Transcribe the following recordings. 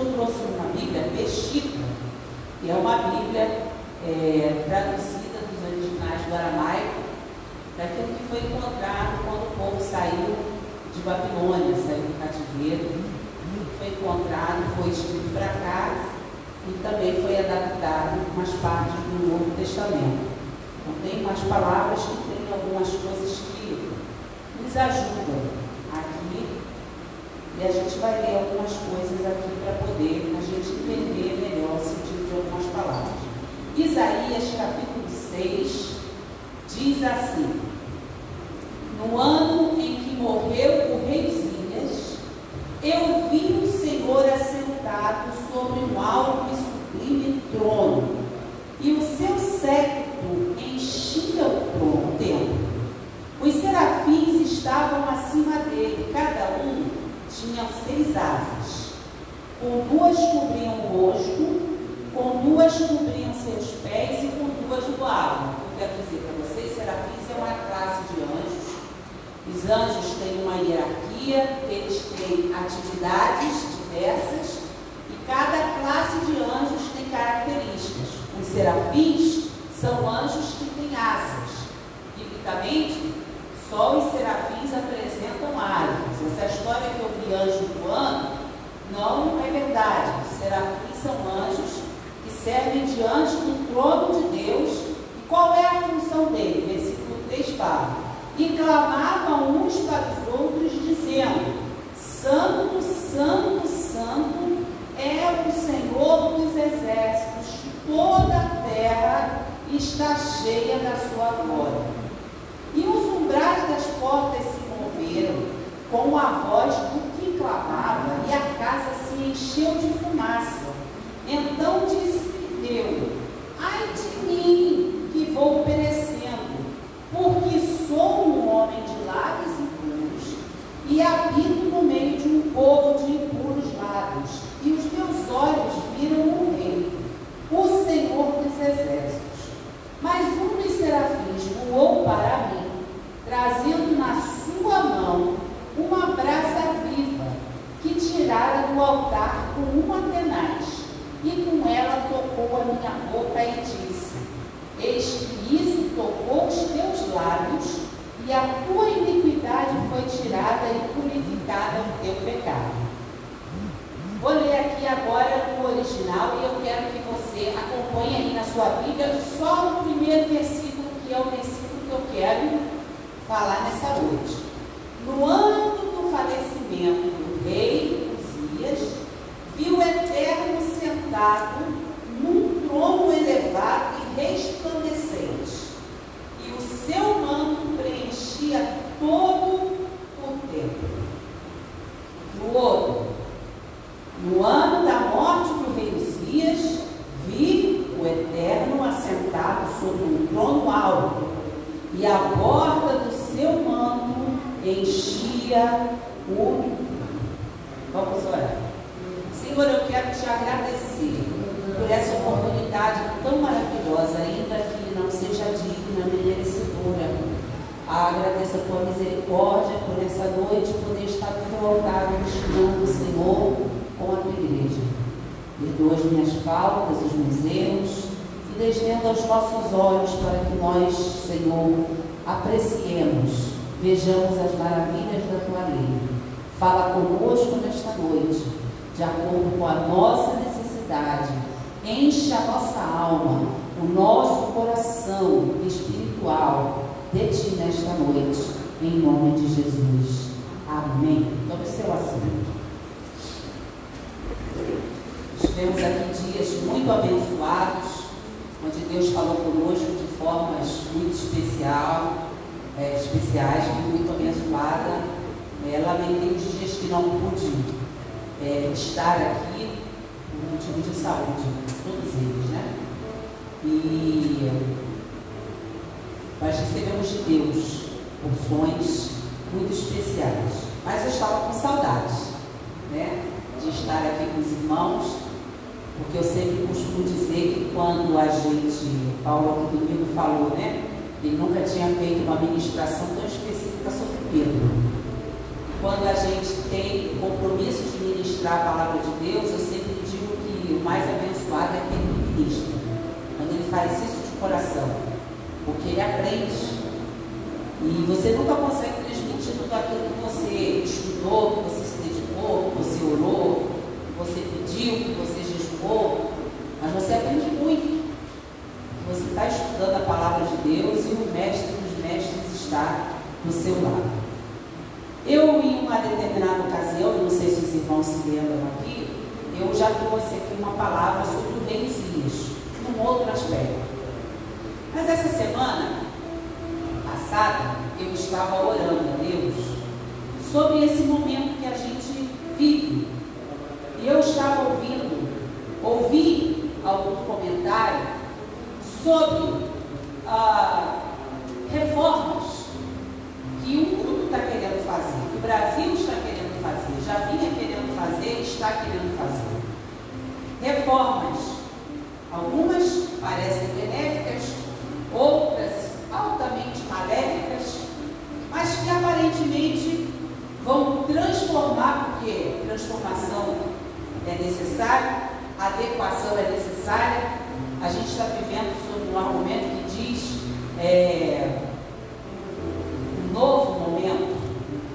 Eu trouxe uma Bíblia mexicana que é uma Bíblia é, traduzida dos originais do aramaico, daquilo que foi encontrado quando o povo saiu de Babilônia, saiu do cativeiro. Foi encontrado, foi escrito para cá e também foi adaptado umas partes do Novo Testamento. Então tem umas palavras que tem algumas coisas que nos ajudam e a gente vai ler algumas coisas aqui para poder a gente entender melhor o sentido de algumas palavras. Isaías capítulo 6 diz assim: No ano em que morreu o rei Zias, eu vi o Senhor assentado sobre um alto e sublime trono, e o seu séquito enchia o trono, templo. Os serafins estavam acima dele, cada um tinha seis asas. Com duas cobriam o rosto, com duas cobriam seus pés e com duas voavam. Eu quero dizer para vocês, serafins é uma classe de anjos. Os anjos têm uma hierarquia, eles têm atividades diversas e cada classe de anjos tem características. Os serafins são anjos que têm asas. Biblicamente, só os serafins apresentam asas. Essa história que eu vi anjo voando não é verdade. Os serafins são anjos servem diante do trono de Deus. E qual é a função dele? Versículo 3 fala. E clamavam uns para os outros, dizendo: Santo, Santo, Santo é o Senhor dos exércitos, toda a terra está cheia da sua glória. E os das portas se moveram com a voz do que clamava, e a casa se encheu de fumaça. Então disse eu, ai de mim, que vou perecendo, porque sou um homem de lábios impuros e habito no meio de um povo de impuros lábios, e os meus olhos viram o rei, o Senhor dos exércitos. Mas um dos serafins voou para mim, trazendo na sua mão uma brasa viva, que tirara do altar com uma tenaz e com ela tocou a minha boca e disse: Eis que isso tocou os teus lábios, e a tua iniquidade foi tirada e purificada o teu pecado. Vou ler aqui agora no original e eu quero que você acompanhe aí na sua Bíblia só o primeiro versículo, que é o versículo que eu quero falar nessa noite. No ano do falecimento do rei Uzias, viu o Eterno sentado num trono elevado e resplandecente, e o seu manto preenchia todo o templo. No outro, no ano da morte do rei Uzias, vi o Eterno assentado sobre um trono alto, e a borda do seu manto enchia o. Vamos orar. Senhor, eu quero te agradecer por essa oportunidade tão maravilhosa, ainda que não seja digna nem merecedora. Agradeço a tua misericórdia por essa noite poder estar no teu altar ministrando, Senhor, com a tua igreja. Perdoa as minhas faltas, os meus erros e desvenda os nossos olhos para que nós, Senhor, apreciemos, vejamos as maravilhas da tua lei. Fala conosco nesta noite de acordo com a nossa necessidade. Enche a nossa alma, o nosso coração espiritual de Ti nesta noite, em nome de Jesus. Amém. Tome seu assento. Tivemos aqui dias muito abençoados, onde Deus falou conosco de formas muito especial, é, especiais, muito abençoada. É, lamentei os dias que não pude é, estar aqui motivo de saúde, todos eles, né? E nós recebemos de Deus porções muito especiais. Mas eu estava com saudades, né? De estar aqui com os irmãos, porque eu sempre costumo dizer que quando a gente, Paulo aqui domingo falou, né? Ele nunca tinha feito uma ministração tão específica sobre Pedro. Quando a gente tem compromisso de ministrar a palavra de Deus, eu sempre que o mais abençoado é aquele que ministra. Quando ele faz isso de coração. Porque ele aprende. E você nunca consegue transmitir tudo aquilo que você estudou, que você se dedicou, que você orou, que você pediu, que você jejuou. Mas você aprende muito. Você está estudando a palavra de Deus e o mestre dos mestres está do seu lado. Eu, em uma determinada ocasião, não sei se os irmãos se lembram aqui, eu já trouxe aqui uma palavra sobre o rei Isias, num outro aspecto. Mas essa semana passada, eu estava orando a Deus sobre esse momento que a gente vive. E eu estava ouvindo, ouvi algum comentário sobre ah, reformas que o mundo está querendo fazer, que o Brasil está querendo fazer, já vinha querendo fazer, está querendo fazer. Reformas, algumas parecem benéficas, outras altamente maléficas, mas que aparentemente vão transformar, porque transformação é necessária, adequação é necessária. A gente está vivendo sobre um argumento que diz é, um novo momento.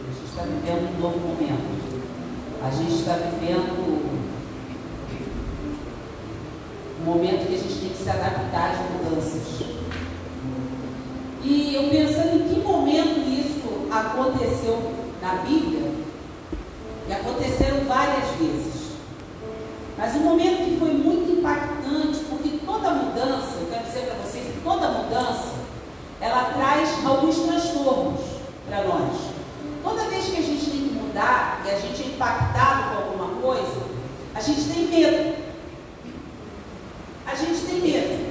A gente está vivendo um novo momento. A gente está vivendo um momento que a gente tem que se adaptar às mudanças. E eu pensando em que momento isso aconteceu na Bíblia, e aconteceram várias vezes. Mas um momento que foi muito impactante, porque toda mudança, eu quero dizer para vocês que toda mudança, ela traz alguns transtornos para nós. Toda vez que a gente tem que mudar e a gente é impactado com alguma coisa, a gente tem medo. A gente tem medo.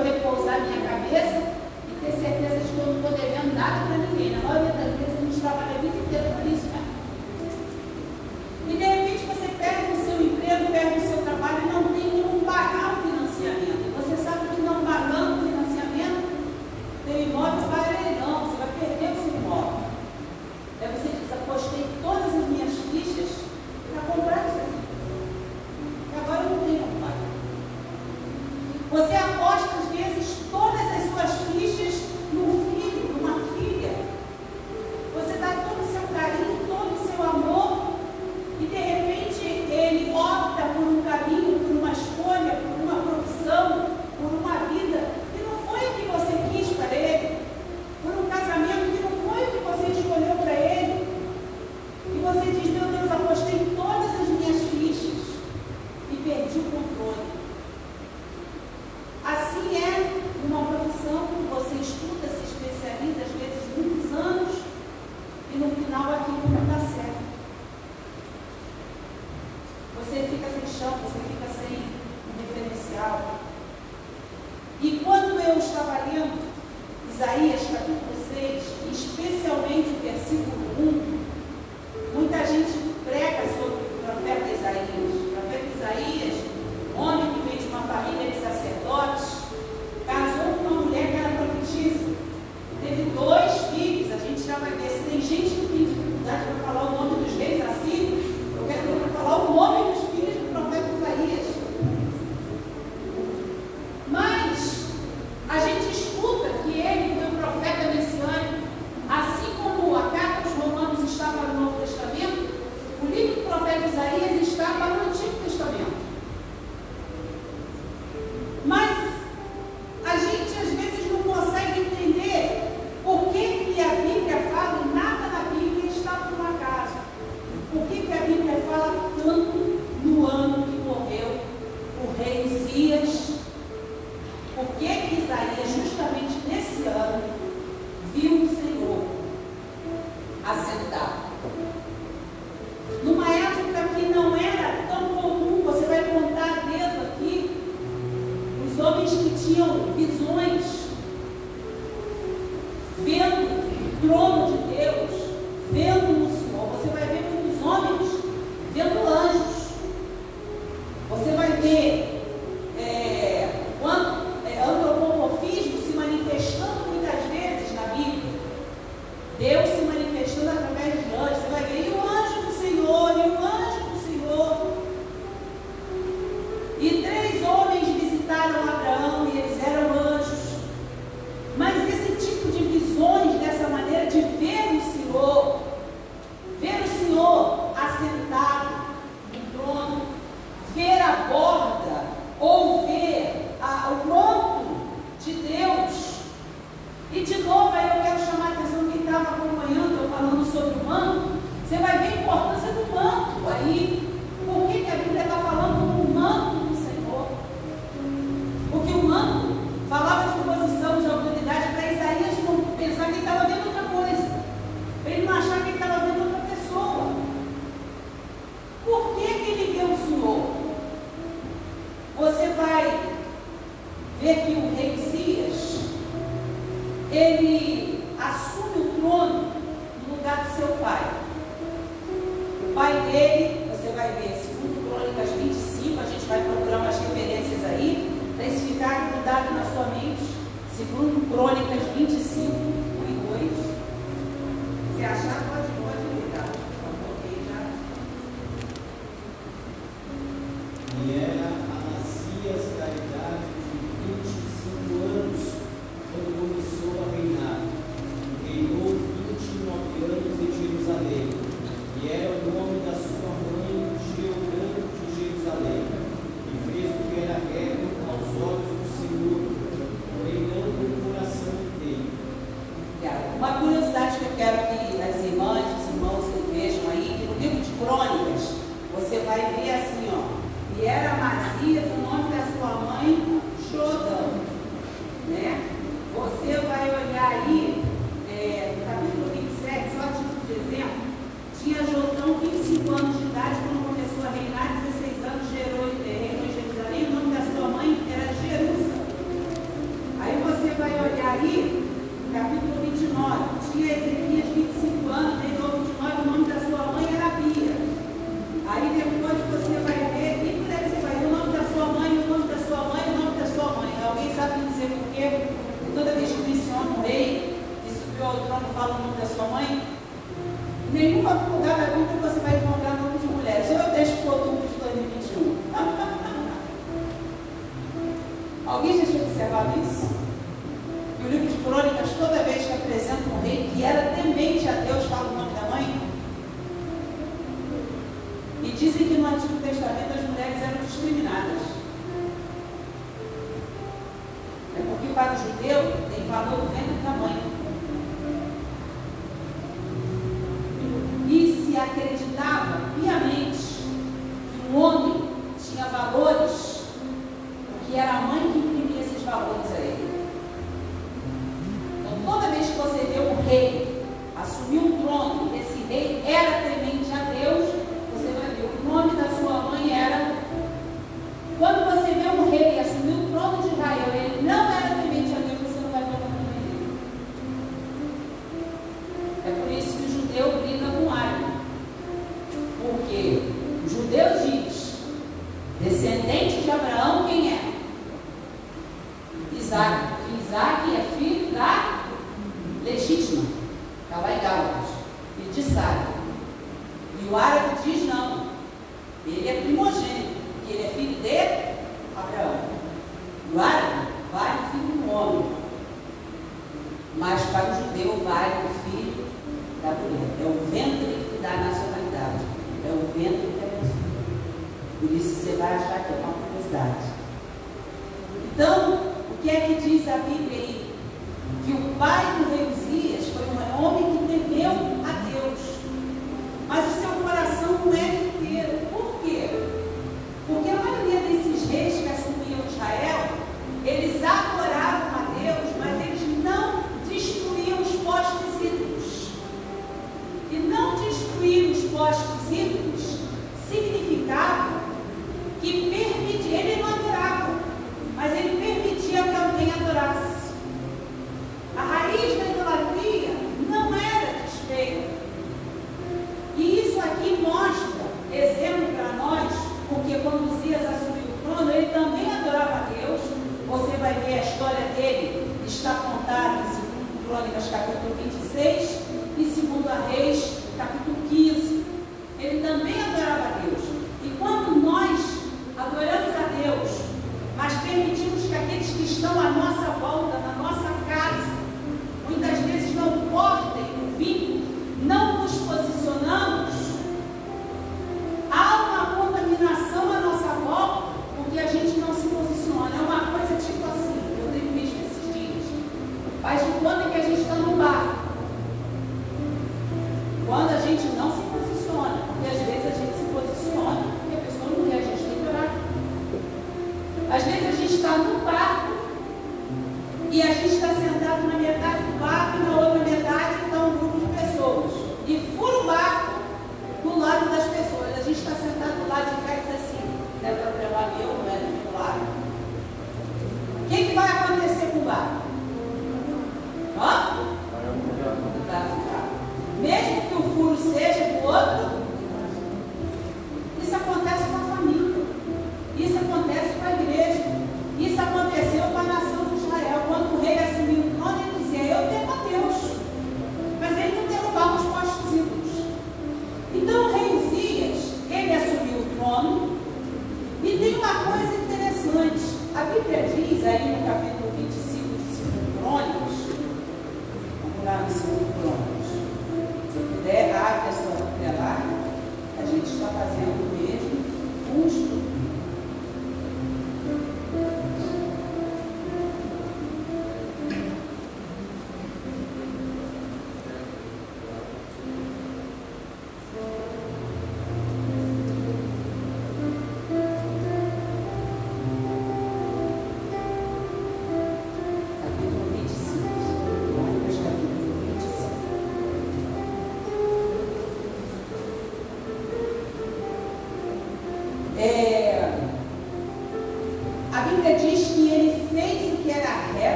eu repousar minha cabeça e ter certeza de que eu não estou devendo nada para ninguém. Na maioria das vezes a gente trabalha a vida inteira para toda vez que menciona o rei que subiu ao trono fala o nome da sua mãe, nenhuma lugar da Bíblia você vai encontrar nome de mulheres. Ou é o 10 de outubro de 2021. Alguém já tinha observado isso? E o livro de crônicas, toda vez que apresenta um rei que era temente a Deus, fala o nome da mãe. E dizem que no Antigo Testamento as mulheres eram discriminadas. para o judeu tem valor do e tamanho, E o pai do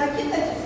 Aqui está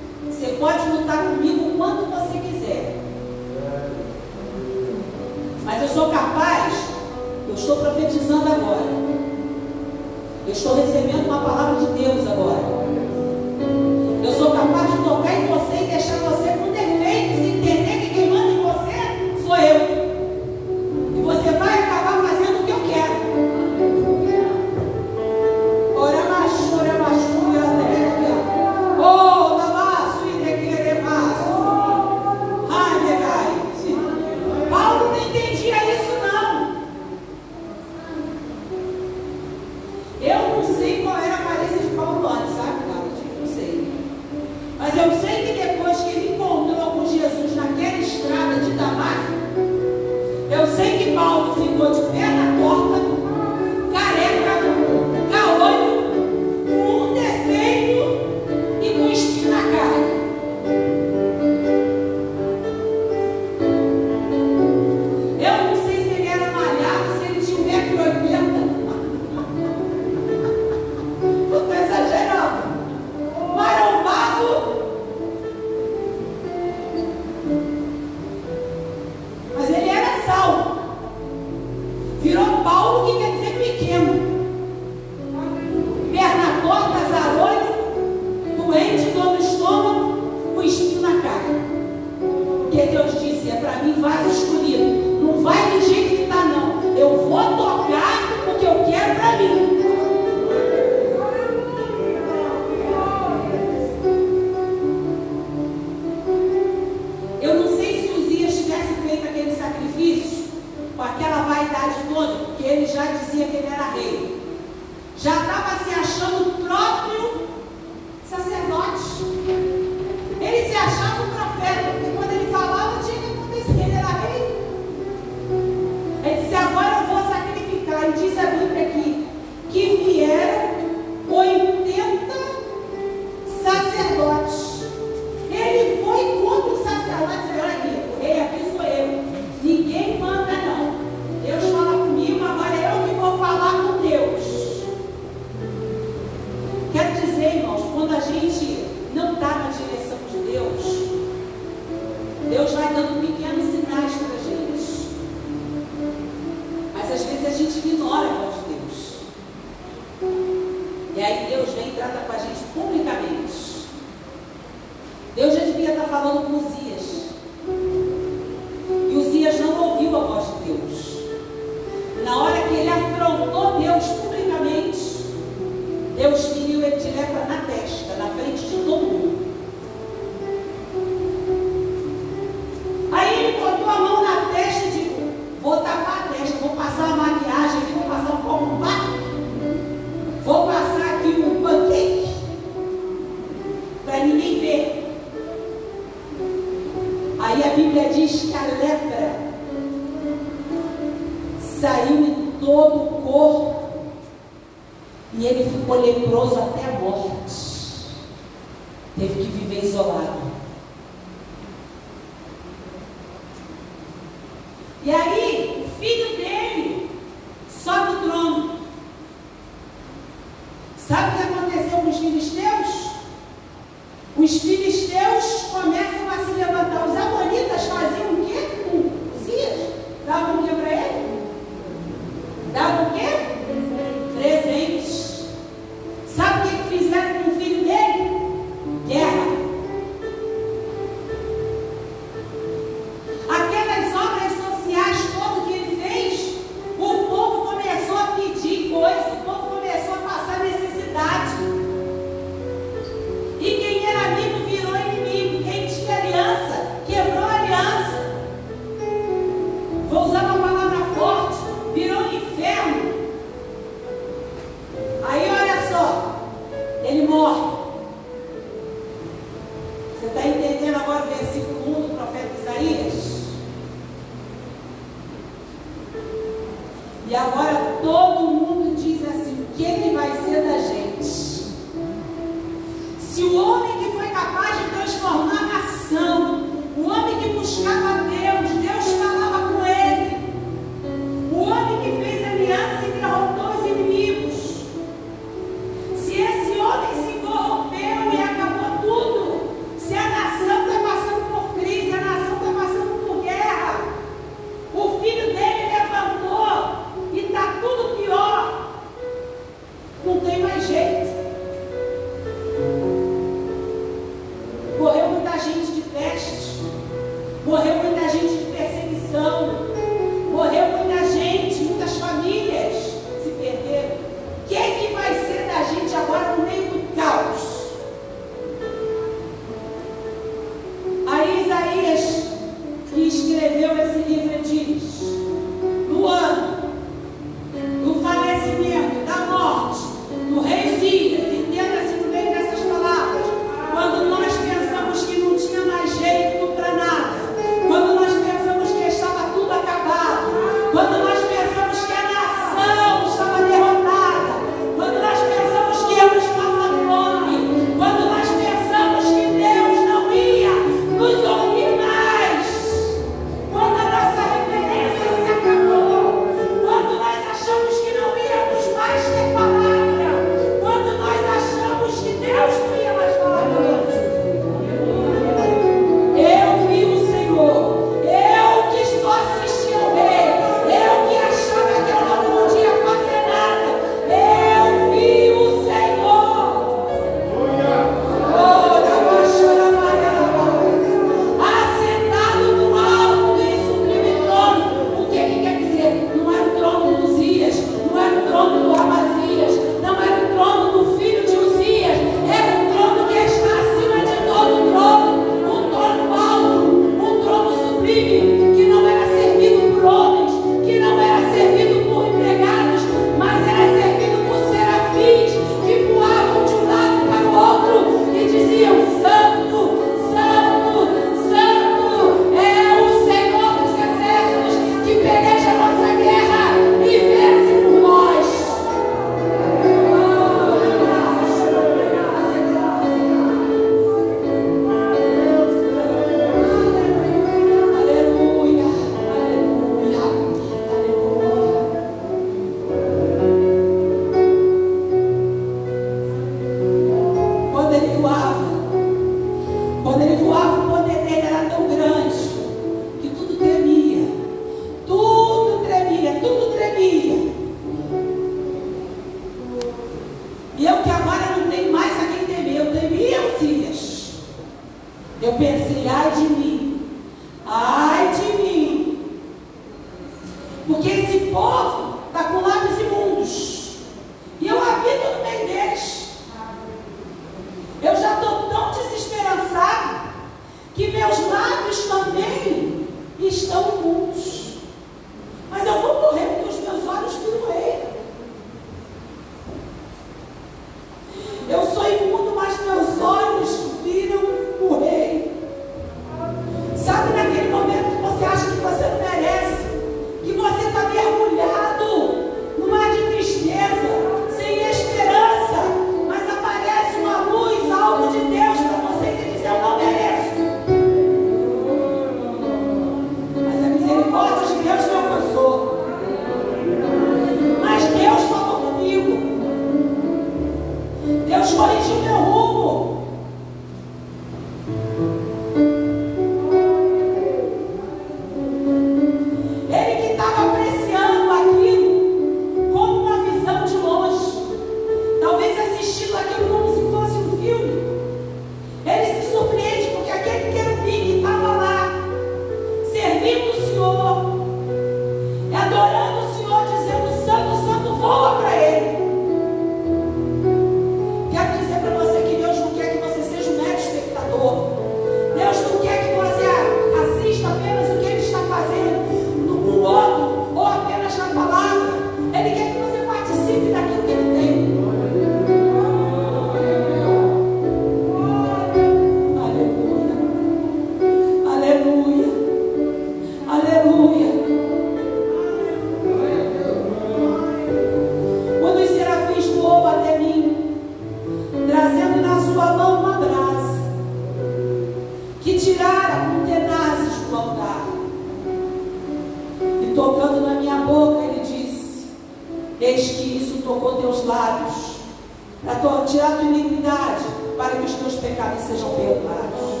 oportunidade para que os teus pecados sejam perdoados.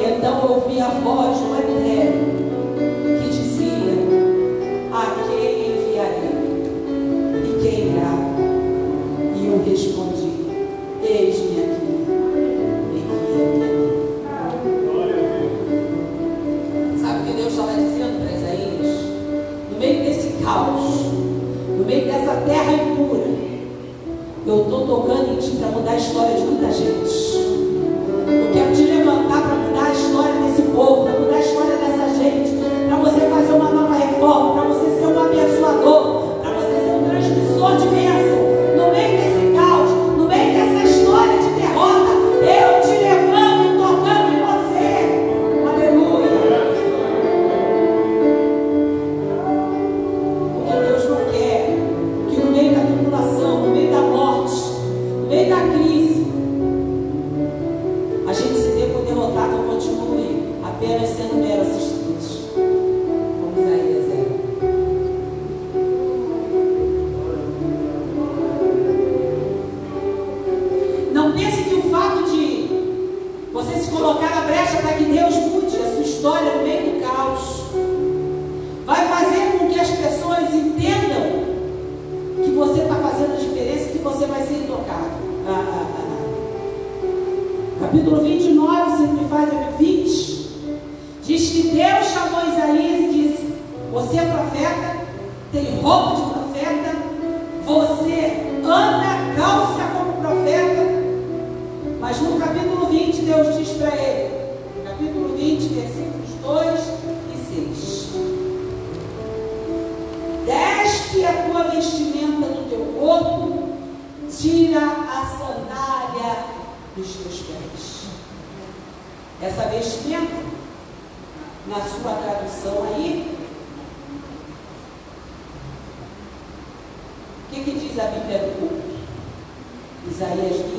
Então eu ouvi a voz do uma Mas no capítulo 20, Deus diz para ele, capítulo 20, versículos 2 e 6. Despe a tua vestimenta do teu corpo, tira a sandália dos teus pés. Essa vestimenta, na sua tradução aí, o que, que diz a Bíblia do culto? Isaías 20.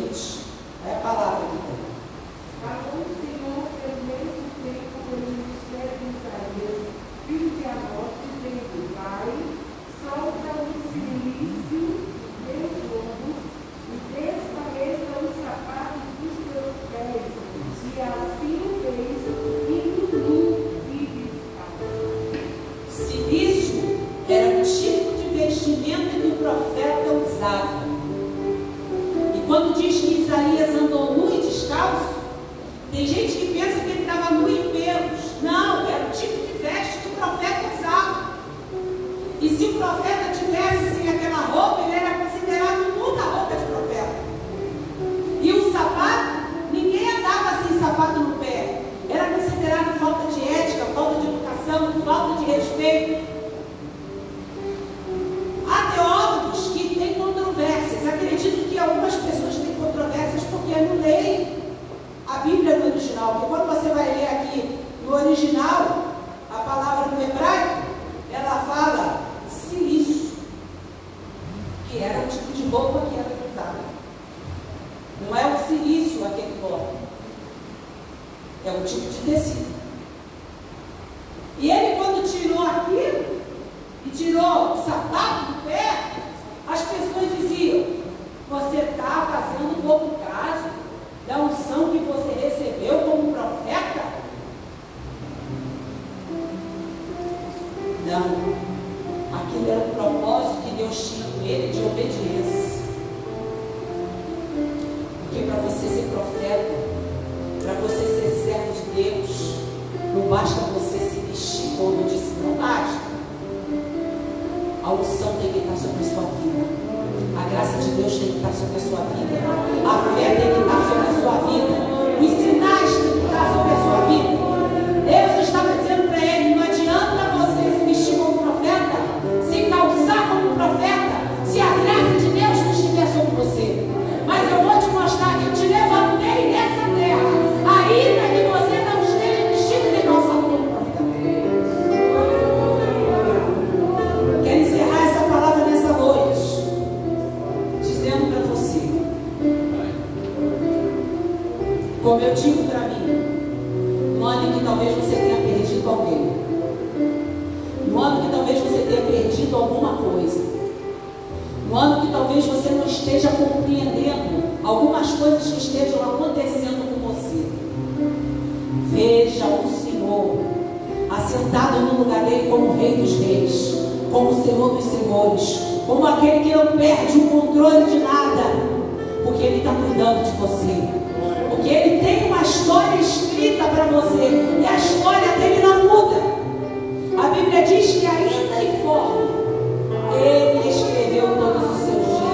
é um tipo de tecido. você. E a história dele não muda. A Bíblia diz que ainda informe, ele escreveu todos os seus dias.